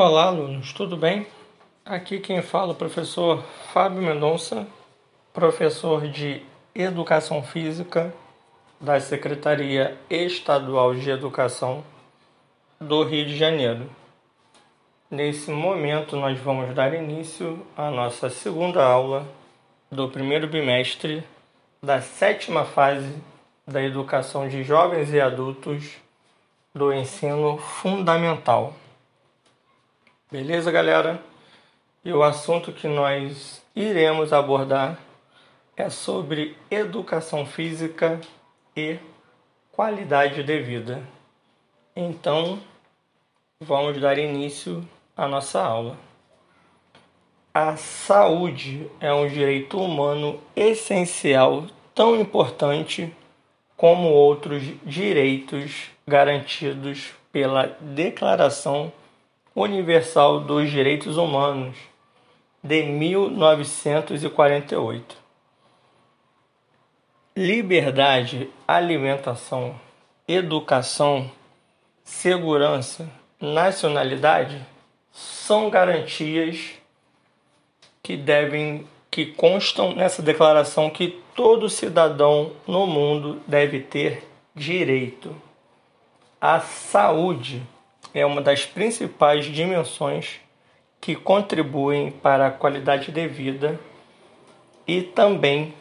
Olá, alunos, tudo bem? Aqui quem fala é o professor Fábio Mendonça, professor de Educação Física da Secretaria Estadual de Educação do Rio de Janeiro. Nesse momento, nós vamos dar início à nossa segunda aula do primeiro bimestre da sétima fase da educação de jovens e adultos do ensino fundamental. Beleza, galera? E o assunto que nós iremos abordar é sobre educação física e qualidade de vida. Então, vamos dar início à nossa aula. A saúde é um direito humano essencial, tão importante como outros direitos garantidos pela Declaração Universal dos Direitos Humanos de 1948. Liberdade, alimentação, educação, segurança, nacionalidade são garantias que devem que constam nessa declaração que todo cidadão no mundo deve ter direito à saúde é uma das principais dimensões que contribuem para a qualidade de vida e também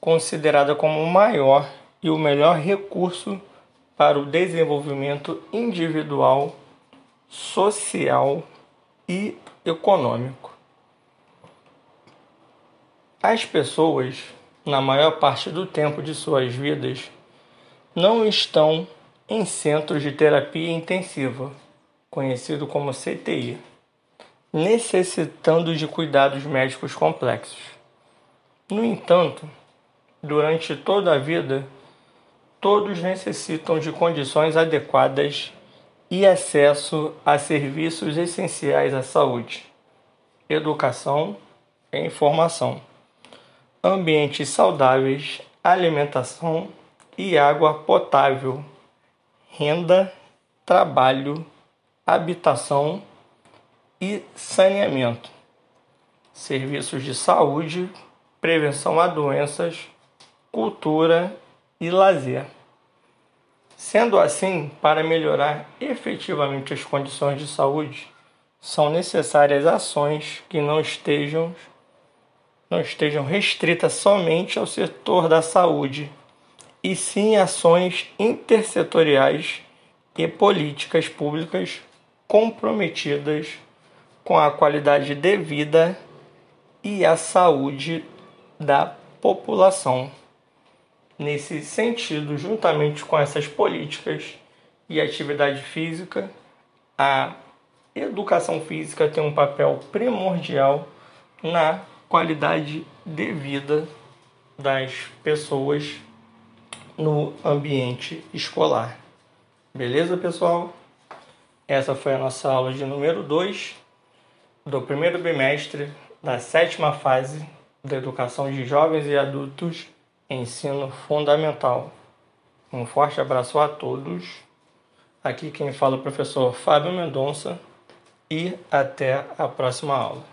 considerada como o maior e o melhor recurso para o desenvolvimento individual, social e econômico. As pessoas, na maior parte do tempo de suas vidas, não estão em centros de terapia intensiva, conhecido como CTI, necessitando de cuidados médicos complexos. No entanto, durante toda a vida, todos necessitam de condições adequadas e acesso a serviços essenciais à saúde, educação e informação, ambientes saudáveis, alimentação e água potável renda, trabalho, habitação e saneamento, serviços de saúde, prevenção a doenças, cultura e lazer. Sendo assim, para melhorar efetivamente as condições de saúde, são necessárias ações que não estejam não estejam restritas somente ao setor da saúde e sim ações intersetoriais e políticas públicas comprometidas com a qualidade de vida e a saúde da população. Nesse sentido, juntamente com essas políticas e atividade física, a educação física tem um papel primordial na qualidade de vida das pessoas no ambiente escolar. Beleza, pessoal? Essa foi a nossa aula de número 2 do primeiro bimestre da sétima fase da educação de jovens e adultos ensino fundamental. Um forte abraço a todos. Aqui quem fala é o professor Fábio Mendonça e até a próxima aula.